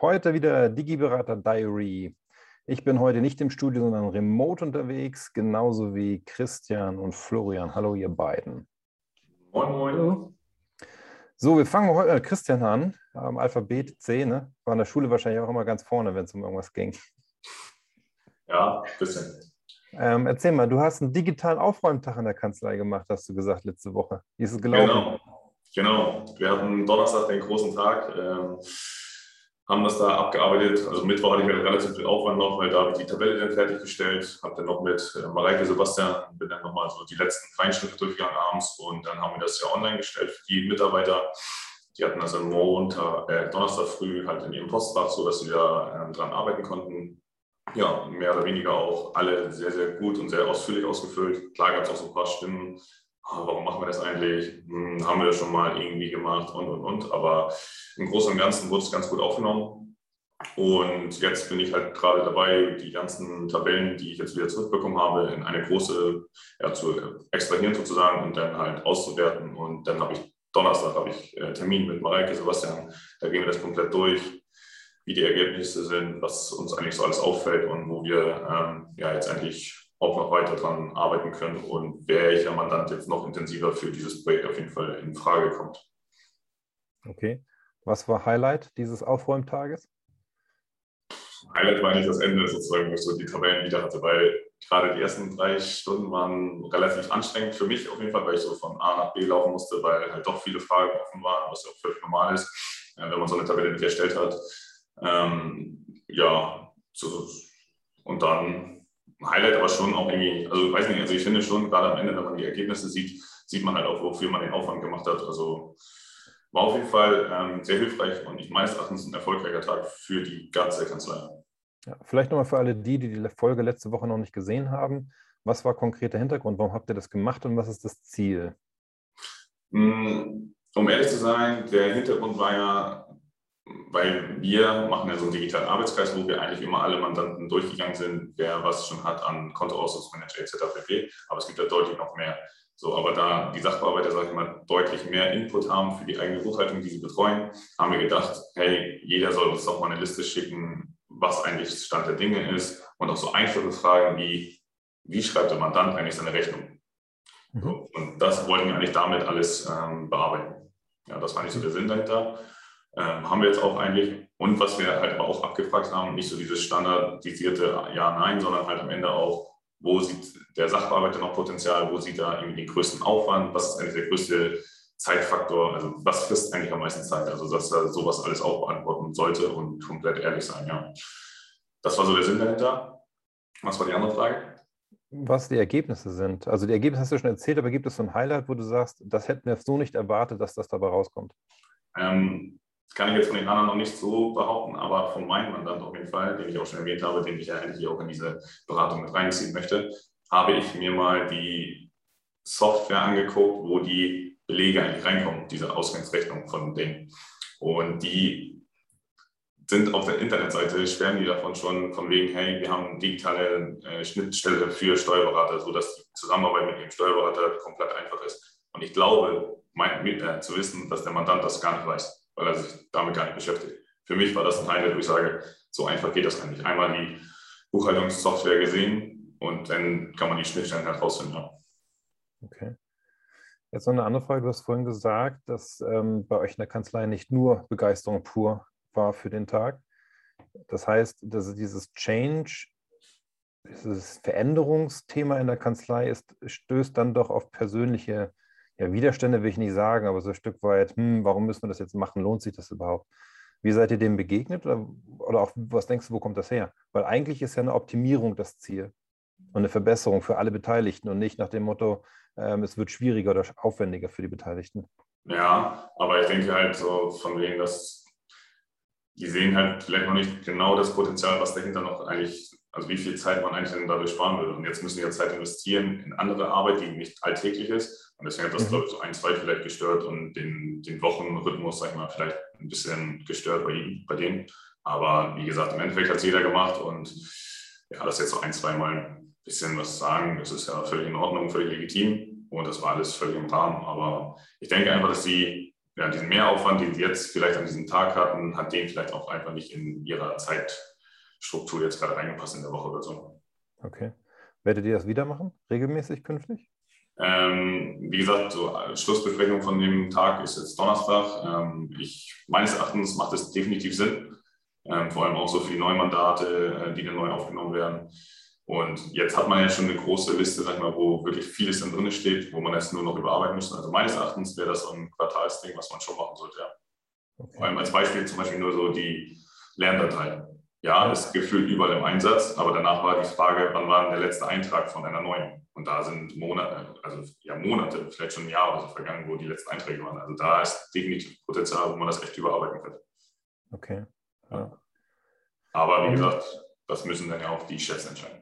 heute wieder Digiberater Diary. Ich bin heute nicht im Studio, sondern remote unterwegs, genauso wie Christian und Florian. Hallo, ihr beiden. Moin, moin. So, wir fangen heute mit Christian an, am Alphabet C, ne? War in der Schule wahrscheinlich auch immer ganz vorne, wenn es um irgendwas ging. Ja, ein bisschen. Ähm, erzähl mal, du hast einen digitalen Aufräumtag in der Kanzlei gemacht, hast du gesagt, letzte Woche. Wie ist es gelaufen? Genau, genau. Wir hatten Donnerstag den großen Tag, ähm, haben das da abgearbeitet. Also Mittwoch hatte ich mir relativ viel Aufwand noch, weil da habe ich die Tabelle dann fertiggestellt, habe dann noch mit äh, Mareike Sebastian, bin dann nochmal so die letzten Feinschritte durchgegangen abends und dann haben wir das ja online gestellt für die Mitarbeiter. Die hatten das am Montag, äh, Donnerstag früh halt in ihrem Postfach, sodass sie da äh, dran arbeiten konnten. Ja, mehr oder weniger auch alle sehr, sehr gut und sehr ausführlich ausgefüllt. Klar gab es auch so ein paar Stimmen, warum machen wir das eigentlich? Hm, haben wir das schon mal irgendwie gemacht und und und. Aber im Großen und Ganzen wurde es ganz gut aufgenommen. Und jetzt bin ich halt gerade dabei, die ganzen Tabellen, die ich jetzt wieder zurückbekommen habe, in eine große ja, zu extrahieren sozusagen und dann halt auszuwerten. Und dann habe ich Donnerstag habe ich äh, Termin mit Mareike Sebastian. Da gehen wir das komplett durch, wie die Ergebnisse sind, was uns eigentlich so alles auffällt und wo wir ähm, ja jetzt eigentlich auch noch weiter dran arbeiten können und welcher Mandant jetzt noch intensiver für dieses Projekt auf jeden Fall in Frage kommt. Okay. Was war Highlight dieses Aufräumtages? Highlight war nicht das Ende sozusagen, wo ich so die Tabellen wieder hatte, weil gerade die ersten drei Stunden waren relativ anstrengend für mich auf jeden Fall, weil ich so von A nach B laufen musste, weil halt doch viele Fragen offen waren, was ja auch völlig normal ist, äh, wenn man so eine Tabelle nicht erstellt hat. Ähm, ja, so, und dann Highlight aber schon auch irgendwie, also weiß nicht, also ich finde schon, gerade am Ende, wenn man die Ergebnisse sieht, sieht man halt auch, wofür man den Aufwand gemacht hat. Also war auf jeden Fall ähm, sehr hilfreich und ich meines Erachtens ein erfolgreicher Tag für die ganze Kanzlei. Ja, vielleicht nochmal für alle die, die die Folge letzte Woche noch nicht gesehen haben. Was war konkret der Hintergrund? Warum habt ihr das gemacht und was ist das Ziel? Mm, um ehrlich zu sein, der Hintergrund war ja, weil wir machen ja so einen digitalen Arbeitskreis, wo wir eigentlich immer alle Mandanten durchgegangen sind, wer was schon hat an Kontoausdrucksmanager etc. pp. Aber es gibt ja deutlich noch mehr. So, aber da die Sachbearbeiter, sage ich mal, deutlich mehr Input haben für die eigene Buchhaltung, die sie betreuen, haben wir gedacht, hey, jeder soll uns doch mal eine Liste schicken, was eigentlich Stand der Dinge ist und auch so einfache Fragen wie, wie schreibt der Mandant eigentlich seine Rechnung? Mhm. So, und das wollten wir eigentlich damit alles ähm, bearbeiten. Ja, das war nicht so der Sinn dahinter. Ähm, haben wir jetzt auch eigentlich. Und was wir halt aber auch abgefragt haben, nicht so dieses standardisierte Ja-Nein, sondern halt am Ende auch, wo sieht der Sachbearbeiter noch Potenzial, wo sieht er irgendwie den größten Aufwand, was ist eigentlich der größte Zeitfaktor, also was frisst eigentlich am meisten Zeit, also dass er sowas alles auch beantworten sollte und komplett ehrlich sein, ja. Das war so der Sinn dahinter. Was war die andere Frage? Was die Ergebnisse sind. Also die Ergebnisse hast du schon erzählt, aber gibt es so ein Highlight, wo du sagst, das hätten wir so nicht erwartet, dass das dabei rauskommt? Ähm, kann ich jetzt von den anderen noch nicht so behaupten, aber von meinem Mandant auf jeden Fall, den ich auch schon erwähnt habe, den ich ja eigentlich auch in diese Beratung mit reinziehen möchte, habe ich mir mal die Software angeguckt, wo die Belege eigentlich reinkommen, diese Ausgangsrechnung von denen. Und die sind auf der Internetseite, schwärmen die davon schon, von wegen, hey, wir haben eine digitale äh, Schnittstelle für Steuerberater, sodass die Zusammenarbeit mit dem Steuerberater komplett einfach ist. Und ich glaube, mein, äh, zu wissen, dass der Mandant das gar nicht weiß weil er sich damit gar nicht beschäftigt. Für mich war das ein Highlight, wo ich sage, so einfach geht das eigentlich. Einmal die Buchhaltungssoftware gesehen und dann kann man die Schnittstellen herausfinden. Halt okay. Jetzt noch eine andere Frage. Du hast vorhin gesagt, dass ähm, bei euch in der Kanzlei nicht nur Begeisterung pur war für den Tag. Das heißt, dass dieses Change, dieses Veränderungsthema in der Kanzlei ist, stößt dann doch auf persönliche ja, Widerstände will ich nicht sagen, aber so ein Stück weit, hm, warum müssen wir das jetzt machen? Lohnt sich das überhaupt? Wie seid ihr dem begegnet oder, oder auch, was denkst du, wo kommt das her? Weil eigentlich ist ja eine Optimierung das Ziel und eine Verbesserung für alle Beteiligten und nicht nach dem Motto, ähm, es wird schwieriger oder aufwendiger für die Beteiligten. Ja, aber ich denke halt so von wegen, dass die sehen halt vielleicht noch nicht genau das Potenzial, was dahinter noch eigentlich, also wie viel Zeit man eigentlich dadurch sparen würde. Und jetzt müssen die ja Zeit investieren in andere Arbeit, die nicht alltäglich ist. Und deswegen hat das, mhm. glaube ich, so ein, zwei vielleicht gestört und den, den Wochenrhythmus, sag ich mal, vielleicht ein bisschen gestört bei ihm, bei denen. Aber wie gesagt, im Endeffekt hat es jeder gemacht und ja, das jetzt so ein, zwei Mal ein bisschen was sagen, das ist ja völlig in Ordnung, völlig legitim und das war alles völlig im Rahmen. Aber ich denke einfach, dass sie ja, diesen Mehraufwand, den sie jetzt vielleicht an diesem Tag hatten, hat den vielleicht auch einfach nicht in ihrer Zeitstruktur jetzt gerade reingepasst in der Woche oder so. Okay. Werdet ihr das wieder machen, regelmäßig künftig? Ähm, wie gesagt, so äh, Schlussbesprechung von dem Tag ist jetzt Donnerstag. Ähm, ich, meines Erachtens macht es definitiv Sinn. Ähm, vor allem auch so viele Neumandate, äh, die dann neu aufgenommen werden. Und jetzt hat man ja schon eine große Liste, sag mal, wo wirklich vieles dann drin steht, wo man jetzt nur noch überarbeiten muss. Also meines Erachtens wäre das so ein Quartalsding, was man schon machen sollte, ja. Okay. Vor allem als Beispiel zum Beispiel nur so die Lerndatei. Ja, ist gefühlt überall im Einsatz, aber danach war die Frage, wann war denn der letzte Eintrag von einer neuen? Und da sind Monate, also ja Monate, vielleicht schon ein Jahr oder so vergangen, wo die letzten Einträge waren. Also da ist definitiv Potenzial, wo man das echt überarbeiten könnte. Okay. Ja. Aber wie gesagt, das müssen dann ja auch die Chefs entscheiden.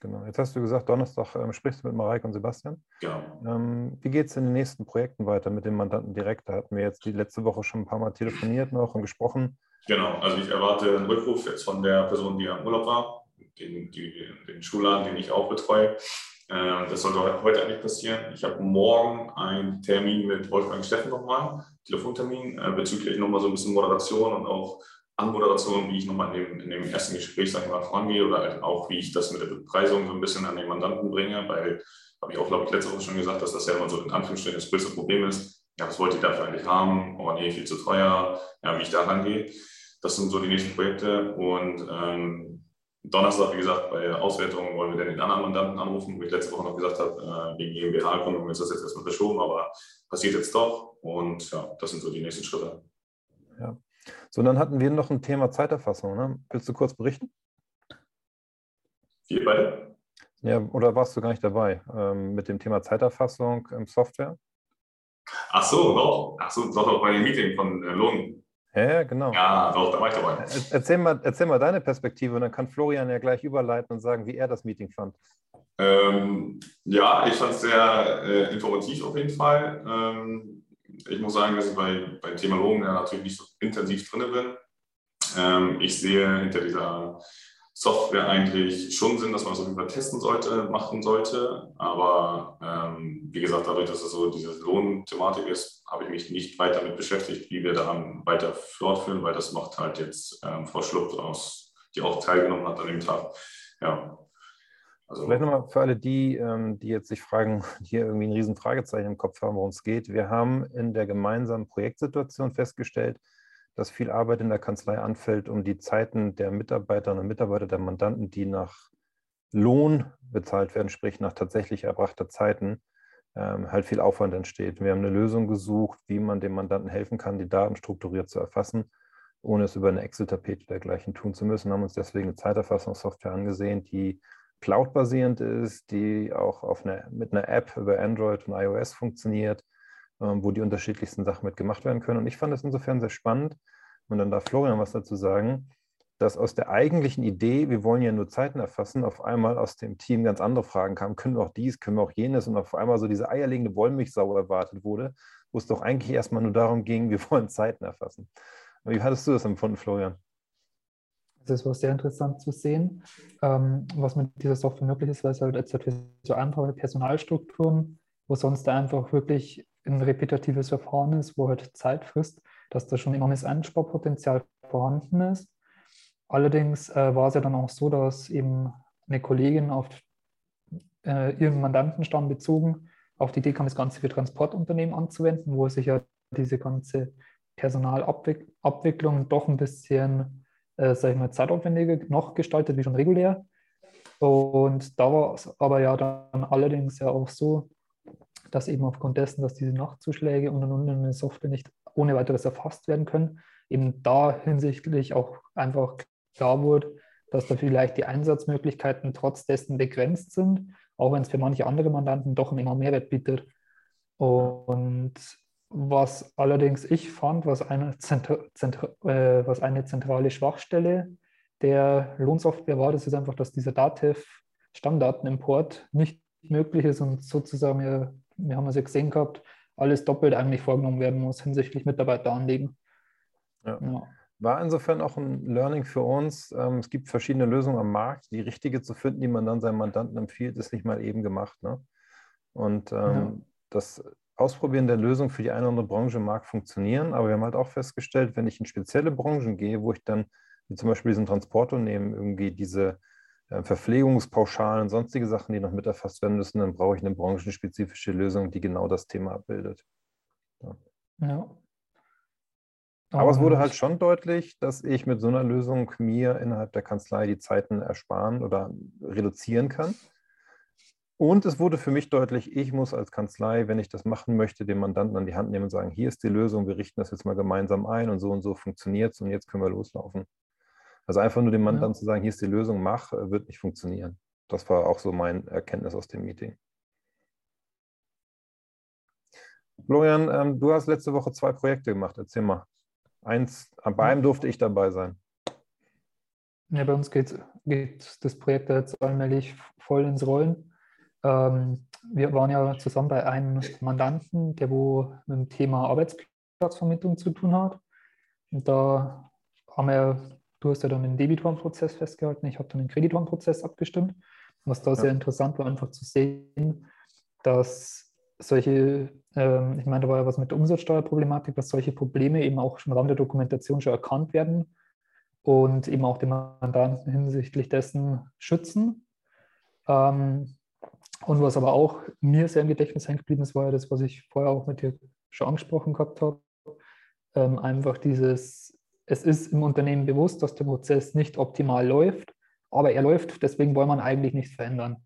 Genau. Jetzt hast du gesagt, Donnerstag ähm, sprichst du mit Mareike und Sebastian. Genau. Ähm, wie geht es in den nächsten Projekten weiter mit dem Mandanten direkt? Da hatten wir jetzt die letzte Woche schon ein paar Mal telefoniert noch und gesprochen. Genau. Also ich erwarte einen Rückruf jetzt von der Person, die am Urlaub war, den, die, den Schulladen, den ich auch betreue. Äh, das sollte heute eigentlich passieren. Ich habe morgen einen Termin mit Wolfgang Steffen nochmal, Telefontermin, äh, bezüglich nochmal so ein bisschen Moderation und auch Anmoderation, wie ich nochmal in dem, in dem ersten Gespräch, sag ich mal, vorangehe oder halt auch, wie ich das mit der Bepreisung so ein bisschen an den Mandanten bringe, weil, habe ich auch, glaube ich, letzte Woche schon gesagt, dass das ja immer so in Anführungsstrichen das größte Problem ist. Ja, was wollt ihr dafür eigentlich haben? Oh nee, viel zu teuer. Ja, wie ich da rangehe. Das sind so die nächsten Projekte und ähm, Donnerstag, wie gesagt, bei Auswertungen wollen wir dann den anderen Mandanten anrufen, wo ich letzte Woche noch gesagt habe, äh, wegen GmbH-Gründung ist das jetzt erstmal verschoben, aber passiert jetzt doch. Und ja, das sind so die nächsten Schritte. Ja. So, und dann hatten wir noch ein Thema Zeiterfassung. Ne? Willst du kurz berichten? Wir beide? Ja, oder warst du gar nicht dabei ähm, mit dem Thema Zeiterfassung im Software? Ach so, doch. Ach so, doch, doch bei dem Meeting von äh, Lohn. Ja, genau. Ja, doch, da war ich dabei. Erzähl mal, erzähl mal deine Perspektive und dann kann Florian ja gleich überleiten und sagen, wie er das Meeting fand. Ähm, ja, ich fand es sehr äh, informativ auf jeden Fall. Ähm, ich muss sagen, dass ich bei, beim Thema Logen ja natürlich nicht so intensiv drin bin. Ähm, ich sehe hinter dieser Software eigentlich schon Sinn, dass man das auf jeden Fall testen sollte, machen sollte. Aber ähm, wie gesagt, dadurch, dass es so diese Lohnthematik ist, habe ich mich nicht weiter damit beschäftigt, wie wir daran weiter fortführen, weil das macht halt jetzt ähm, Frau Schlupp aus, die auch teilgenommen hat an dem Tag. Ja. Also, Vielleicht nochmal für alle die, ähm, die jetzt sich fragen, die hier irgendwie ein riesen Fragezeichen im Kopf haben, worum es geht. Wir haben in der gemeinsamen Projektsituation festgestellt, dass viel Arbeit in der Kanzlei anfällt, um die Zeiten der Mitarbeiterinnen und Mitarbeiter, der Mandanten, die nach Lohn bezahlt werden, sprich nach tatsächlich erbrachter Zeiten, ähm, halt viel Aufwand entsteht. Wir haben eine Lösung gesucht, wie man dem Mandanten helfen kann, die Daten strukturiert zu erfassen, ohne es über eine Excel-Tapete dergleichen tun zu müssen. Wir haben uns deswegen eine Zeiterfassungssoftware angesehen, die cloud-basierend ist, die auch auf eine, mit einer App über Android und iOS funktioniert, ähm, wo die unterschiedlichsten Sachen mitgemacht werden können. Und ich fand das insofern sehr spannend. Und dann darf Florian was dazu sagen, dass aus der eigentlichen Idee, wir wollen ja nur Zeiten erfassen, auf einmal aus dem Team ganz andere Fragen kamen. Können wir auch dies, können wir auch jenes? Und auf einmal so diese eierlegende Wollmilchsau erwartet wurde, wo es doch eigentlich erstmal nur darum ging, wir wollen Zeiten erfassen. Wie hattest du das empfunden, Florian? Das war sehr interessant zu sehen, ähm, was mit dieser Software möglich ist, weil es halt jetzt für so einfache Personalstrukturen, wo sonst einfach wirklich ein repetitives Verfahren ist, wo halt Zeit frisst, dass da schon enormes Einsparpotenzial vorhanden ist. Allerdings äh, war es ja dann auch so, dass eben eine Kollegin auf äh, ihren Mandantenstamm bezogen auf die Idee kam, das Ganze für Transportunternehmen anzuwenden, wo sich ja diese ganze Personalabwicklung doch ein bisschen, äh, sag ich mal, zeitaufwendiger noch gestaltet wie schon regulär. Und da war es aber ja dann allerdings ja auch so, dass eben aufgrund dessen, dass diese Nachtzuschläge und und in der Software nicht ohne weiteres erfasst werden können, eben da hinsichtlich auch einfach klar wurde, dass da vielleicht die Einsatzmöglichkeiten trotz dessen begrenzt sind, auch wenn es für manche andere Mandanten doch einen enormen Mehrwert bietet. Und was allerdings ich fand, was eine, Zentra Zentra äh, was eine zentrale Schwachstelle der Lohnsoftware war, das ist einfach, dass dieser Datev-Stammdatenimport nicht möglich ist und sozusagen, wir, wir haben es ja gesehen gehabt, alles doppelt eigentlich vorgenommen werden muss hinsichtlich Mitarbeiteranlegen. Ja. ja. War insofern auch ein Learning für uns. Ähm, es gibt verschiedene Lösungen am Markt. Die richtige zu finden, die man dann seinem Mandanten empfiehlt, ist nicht mal eben gemacht. Ne? Und ähm, ja. das Ausprobieren der Lösung für die eine oder andere Branche mag funktionieren, aber wir haben halt auch festgestellt, wenn ich in spezielle Branchen gehe, wo ich dann, wie zum Beispiel diesen Transportunternehmen, irgendwie diese äh, Verpflegungspauschalen und sonstige Sachen, die noch mit erfasst werden müssen, dann brauche ich eine branchenspezifische Lösung, die genau das Thema abbildet. Ja. ja. Aber es wurde halt schon deutlich, dass ich mit so einer Lösung mir innerhalb der Kanzlei die Zeiten ersparen oder reduzieren kann. Und es wurde für mich deutlich, ich muss als Kanzlei, wenn ich das machen möchte, den Mandanten an die Hand nehmen und sagen, hier ist die Lösung, wir richten das jetzt mal gemeinsam ein und so und so funktioniert es und jetzt können wir loslaufen. Also einfach nur dem Mandanten ja. zu sagen, hier ist die Lösung, mach, äh, wird nicht funktionieren. Das war auch so mein Erkenntnis aus dem Meeting. Florian, ähm, du hast letzte Woche zwei Projekte gemacht. Erzähl mal. Eins, bei einem durfte ich dabei sein. Ja, bei uns geht, geht das Projekt jetzt allmählich voll ins Rollen. Ähm, wir waren ja zusammen bei einem Mandanten, der wo mit dem Thema Arbeitsplatzvermittlung zu tun hat. Und da haben wir, du hast ja dann den Debitorenprozess festgehalten, ich habe dann den Kreditorenprozess abgestimmt. Was da ja. sehr interessant war, einfach zu sehen, dass solche, ähm, ich meine, da war ja was mit der Umsatzsteuerproblematik, dass solche Probleme eben auch im Rahmen der Dokumentation schon erkannt werden und eben auch den Mandanten hinsichtlich dessen schützen. Ähm, und was aber auch mir sehr im Gedächtnis hängen geblieben ist, war ja das, was ich vorher auch mit dir schon angesprochen gehabt habe. Ähm, einfach dieses, es ist im Unternehmen bewusst, dass der Prozess nicht optimal läuft, aber er läuft, deswegen wollen wir eigentlich nichts verändern.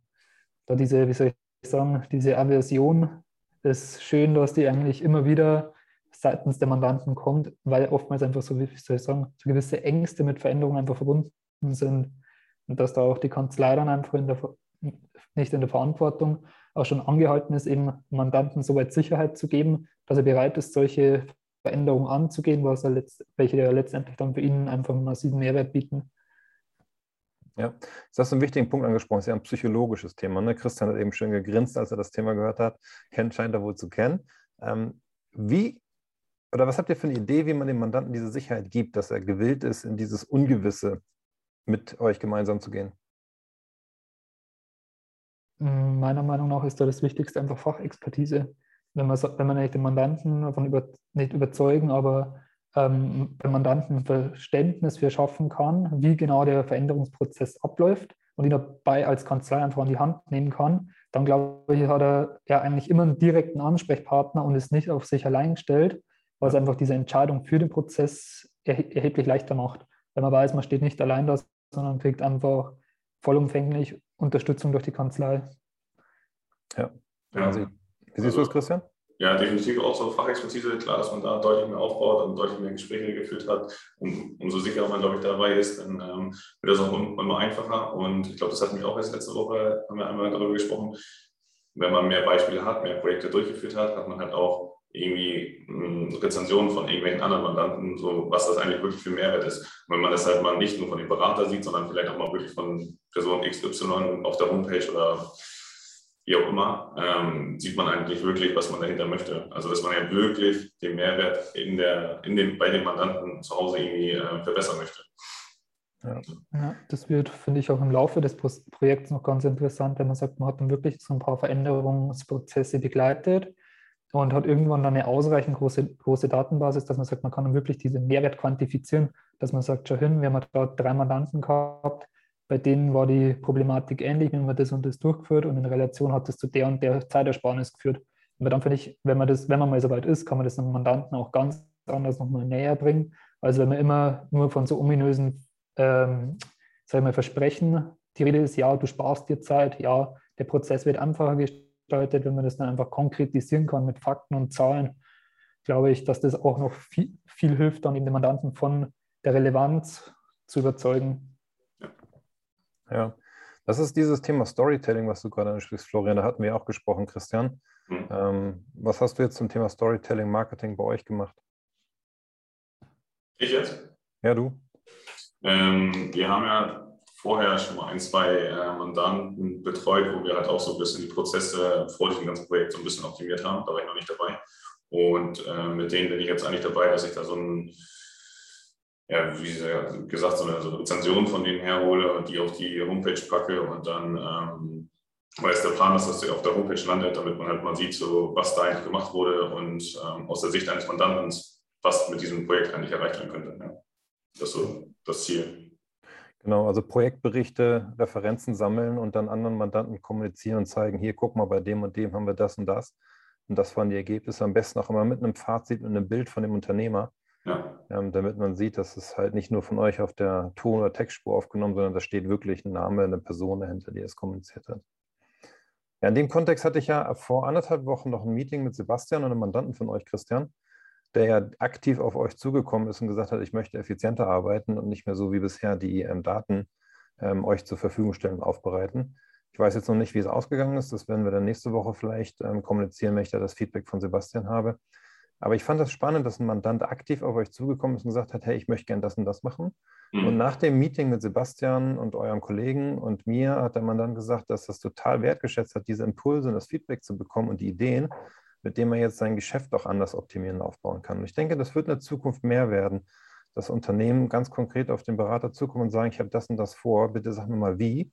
Da diese, wie soll ich sagen, diese Aversion ist schön, dass die eigentlich immer wieder seitens der Mandanten kommt, weil oftmals einfach so, wie soll ich sagen, so gewisse Ängste mit Veränderungen einfach verbunden sind und dass da auch die Kanzlei dann einfach in der, nicht in der Verantwortung auch schon angehalten ist, eben Mandanten soweit Sicherheit zu geben, dass er bereit ist, solche Veränderungen anzugehen, was er letzt, welche ja letztendlich dann für ihn einfach einen massiven Mehrwert bieten. Ja, das hast du einen wichtigen Punkt angesprochen. Das ist ja ein psychologisches Thema. Ne? Christian hat eben schön gegrinst, als er das Thema gehört hat. Ken scheint er wohl zu kennen. Ähm, wie oder was habt ihr für eine Idee, wie man dem Mandanten diese Sicherheit gibt, dass er gewillt ist, in dieses Ungewisse mit euch gemeinsam zu gehen? Hm, meiner Meinung nach ist da das Wichtigste einfach Fachexpertise. Wenn man, wenn man nicht den Mandanten davon über, nicht überzeugen, aber ähm, beim Mandanten Verständnis für schaffen kann, wie genau der Veränderungsprozess abläuft und ihn dabei als Kanzlei einfach an die Hand nehmen kann, dann glaube ich, hat er ja eigentlich immer einen direkten Ansprechpartner und ist nicht auf sich allein gestellt, was einfach diese Entscheidung für den Prozess erheblich leichter macht. Weil man weiß, man steht nicht allein da, sondern kriegt einfach vollumfänglich Unterstützung durch die Kanzlei. Ja. ja. Wie siehst du das, Christian? Ja, definitiv auch so Fachexpertise. Klar, dass man da deutlich mehr aufbaut und deutlich mehr Gespräche geführt hat. Und umso sicherer man, glaube ich, dabei ist, dann ähm, wird das auch immer einfacher. Und ich glaube, das hatten wir auch erst letzte Woche, haben wir einmal darüber gesprochen. Wenn man mehr Beispiele hat, mehr Projekte durchgeführt hat, hat man halt auch irgendwie hm, Rezensionen von irgendwelchen anderen Mandanten, so was das eigentlich wirklich für Mehrwert ist. Und wenn man das halt mal nicht nur von dem Berater sieht, sondern vielleicht auch mal wirklich von Person XY auf der Homepage oder wie auch immer, ähm, sieht man eigentlich wirklich, was man dahinter möchte. Also dass man ja wirklich den Mehrwert in der, in dem, bei den Mandanten zu Hause irgendwie äh, verbessern möchte. Ja. ja. das wird, finde ich, auch im Laufe des Projekts noch ganz interessant, wenn man sagt, man hat dann wirklich so ein paar Veränderungsprozesse begleitet und hat irgendwann dann eine ausreichend große, große Datenbasis, dass man sagt, man kann dann wirklich diesen Mehrwert quantifizieren, dass man sagt, schau hin, wir haben da drei Mandanten gehabt, bei denen war die Problematik ähnlich, wenn man das und das durchgeführt und in Relation hat das zu der und der Zeitersparnis geführt. Und dann finde ich, wenn man das, wenn man mal so weit ist, kann man das einem Mandanten auch ganz anders nochmal näher bringen. Also wenn man immer nur von so ominösen, ähm, sag ich mal, Versprechen, die Rede ist, ja, du sparst dir Zeit, ja, der Prozess wird einfacher gestaltet, wenn man das dann einfach konkretisieren kann mit Fakten und Zahlen, glaube ich, dass das auch noch viel, viel hilft, dann eben den Mandanten von der Relevanz zu überzeugen. Ja, das ist dieses Thema Storytelling, was du gerade ansprichst, Florian. Da hatten wir auch gesprochen, Christian. Mhm. Ähm, was hast du jetzt zum Thema Storytelling, Marketing bei euch gemacht? Ich jetzt? Ja, du. Ähm, wir haben ja vorher schon mal ein, zwei äh, Mandanten betreut, wo wir halt auch so ein bisschen die Prozesse vor diesem ganzen Projekt so ein bisschen optimiert haben. Da war ich noch nicht dabei. Und äh, mit denen bin ich jetzt eigentlich dabei, dass ich da so ein, ja, wie gesagt, so eine, so eine Rezension von denen herhole und die auf die Homepage packe und dann, ähm, weil es der Plan ist, dass sie auf der Homepage landet, damit man halt mal sieht, so, was da eigentlich gemacht wurde und ähm, aus der Sicht eines Mandanten, was mit diesem Projekt eigentlich erreicht werden könnte. Ja. Das ist so das Ziel. Genau, also Projektberichte, Referenzen sammeln und dann anderen Mandanten kommunizieren und zeigen, hier, guck mal, bei dem und dem haben wir das und das. Und das waren die Ergebnisse. Am besten auch immer mit einem Fazit und einem Bild von dem Unternehmer, ja. ähm, damit man sieht, dass es halt nicht nur von euch auf der Ton- oder Textspur aufgenommen, sondern da steht wirklich ein Name, eine Person dahinter, die es kommuniziert hat. Ja, in dem Kontext hatte ich ja vor anderthalb Wochen noch ein Meeting mit Sebastian und einem Mandanten von euch, Christian, der ja aktiv auf euch zugekommen ist und gesagt hat, ich möchte effizienter arbeiten und nicht mehr so wie bisher die ähm, Daten ähm, euch zur Verfügung stellen und aufbereiten. Ich weiß jetzt noch nicht, wie es ausgegangen ist. Das werden wir dann nächste Woche vielleicht ähm, kommunizieren, wenn ich da das Feedback von Sebastian habe. Aber ich fand das spannend, dass ein Mandant aktiv auf euch zugekommen ist und gesagt hat, hey, ich möchte gern das und das machen. Mhm. Und nach dem Meeting mit Sebastian und eurem Kollegen und mir hat der Mandant gesagt, dass das total wertgeschätzt hat, diese Impulse und das Feedback zu bekommen und die Ideen, mit denen man jetzt sein Geschäft auch anders optimieren und aufbauen kann. Und ich denke, das wird in der Zukunft mehr werden, dass Unternehmen ganz konkret auf den Berater zukommen und sagen, ich habe das und das vor, bitte sag mir mal wie.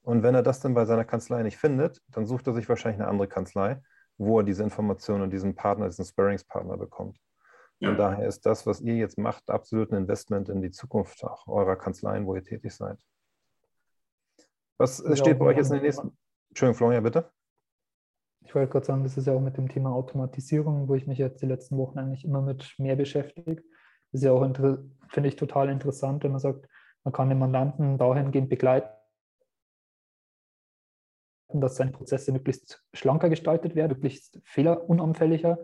Und wenn er das dann bei seiner Kanzlei nicht findet, dann sucht er sich wahrscheinlich eine andere Kanzlei, wo er diese Informationen und diesen Partner, diesen Sparringspartner bekommt. Ja. Und daher ist das, was ihr jetzt macht, absolut ein Investment in die Zukunft auch eurer Kanzleien, wo ihr tätig seid. Was ja, steht bei euch jetzt in den nächsten... Entschuldigung, Florian, bitte. Ich wollte gerade sagen, das ist ja auch mit dem Thema Automatisierung, wo ich mich jetzt die letzten Wochen eigentlich immer mit mehr beschäftige. Das ist ja auch, finde ich, total interessant, wenn man sagt, man kann den Mandanten dahingehend begleiten, dass seine Prozesse möglichst schlanker gestaltet werden, möglichst fehlerunanfälliger.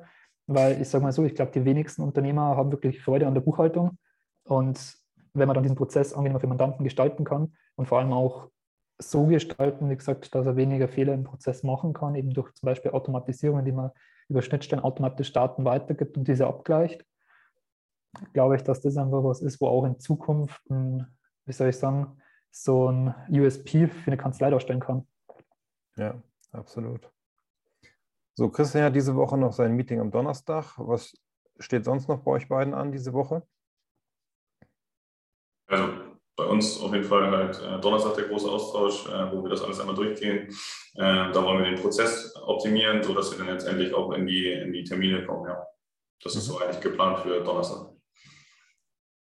Weil ich sage mal so, ich glaube, die wenigsten Unternehmer haben wirklich Freude an der Buchhaltung. Und wenn man dann diesen Prozess angenehmer für Mandanten gestalten kann und vor allem auch so gestalten, wie gesagt, dass er weniger Fehler im Prozess machen kann, eben durch zum Beispiel Automatisierung, indem man über Schnittstellen automatisch Daten weitergibt und diese abgleicht, glaube ich, dass das einfach was ist, wo auch in Zukunft, ein, wie soll ich sagen, so ein USP für eine Kanzlei darstellen kann. Ja, absolut. So, Christian hat diese Woche noch sein Meeting am Donnerstag. Was steht sonst noch bei euch beiden an diese Woche? Also uns auf jeden Fall halt äh, Donnerstag der große Austausch, äh, wo wir das alles einmal durchgehen. Äh, da wollen wir den Prozess optimieren, sodass wir dann jetzt endlich auch in die, in die Termine kommen. Ja. Das ist mhm. so eigentlich geplant für Donnerstag.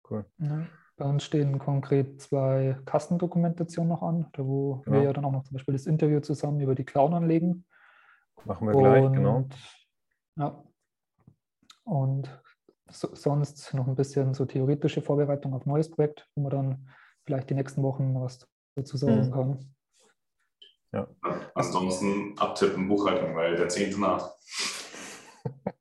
Cool. Ja. Bei uns stehen konkret zwei Kastendokumentationen noch an, da wo genau. wir ja dann auch noch zum Beispiel das Interview zusammen über die Cloud anlegen. Machen wir gleich, genau. und. Ja. Und so, sonst noch ein bisschen so theoretische Vorbereitung auf neues Projekt, wo man dann vielleicht die nächsten Wochen was dazu sagen mhm. kann. Ja. Ansonsten abtippen Buchhaltung, weil der zehnte nach.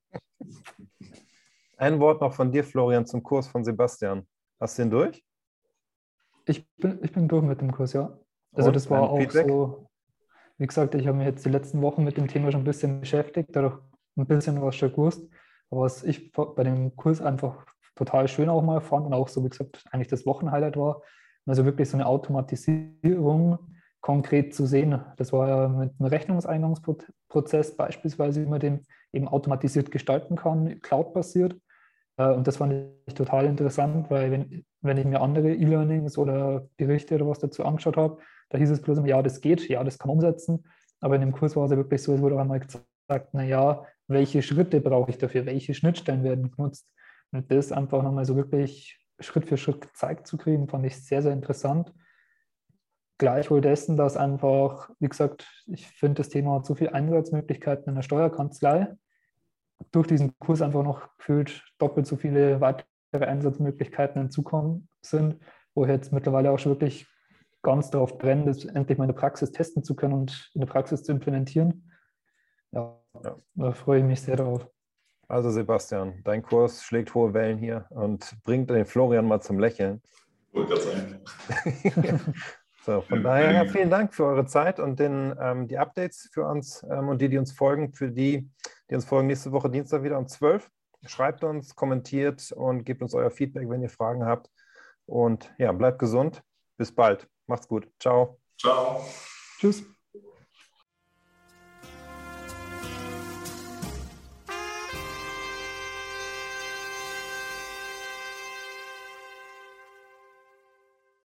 Ein Wort noch von dir, Florian, zum Kurs von Sebastian. Hast du den durch? Ich bin, ich bin durch mit dem Kurs, ja. Also Und das war auch Feedback? so, wie gesagt, ich habe mich jetzt die letzten Wochen mit dem Thema schon ein bisschen beschäftigt, dadurch ein bisschen was schon gewusst. Aber was ich bei dem Kurs einfach total schön auch mal fand und auch so, wie gesagt, eigentlich das Wochenhighlight war, also wirklich so eine Automatisierung konkret zu sehen. Das war ja mit einem Rechnungseingangprozess beispielsweise, wie man den eben automatisiert gestalten kann, cloud-basiert. Äh, und das fand ich total interessant, weil wenn, wenn ich mir andere E-Learnings oder Berichte oder was dazu angeschaut habe, da hieß es bloß immer, ja, das geht, ja, das kann man umsetzen. Aber in dem Kurs war es ja wirklich so, es wurde auch einmal gesagt, naja, welche Schritte brauche ich dafür, welche Schnittstellen werden genutzt. Und das einfach nochmal so wirklich Schritt für Schritt gezeigt zu kriegen, fand ich sehr, sehr interessant. Gleichwohl dessen, dass einfach, wie gesagt, ich finde, das Thema hat so viele Einsatzmöglichkeiten in der Steuerkanzlei. Durch diesen Kurs einfach noch gefühlt doppelt so viele weitere Einsatzmöglichkeiten hinzukommen sind, wo ich jetzt mittlerweile auch schon wirklich ganz darauf brenne, das endlich mal in der Praxis testen zu können und in der Praxis zu implementieren. Ja, ja. da freue ich mich sehr drauf. Also Sebastian, dein Kurs schlägt hohe Wellen hier und bringt den Florian mal zum Lächeln. So, von daher ja, vielen Dank für eure Zeit und den, ähm, die Updates für uns ähm, und die, die uns folgen. Für die, die uns folgen, nächste Woche Dienstag wieder um 12. Schreibt uns, kommentiert und gebt uns euer Feedback, wenn ihr Fragen habt. Und ja, bleibt gesund. Bis bald. Macht's gut. Ciao. Ciao. Tschüss.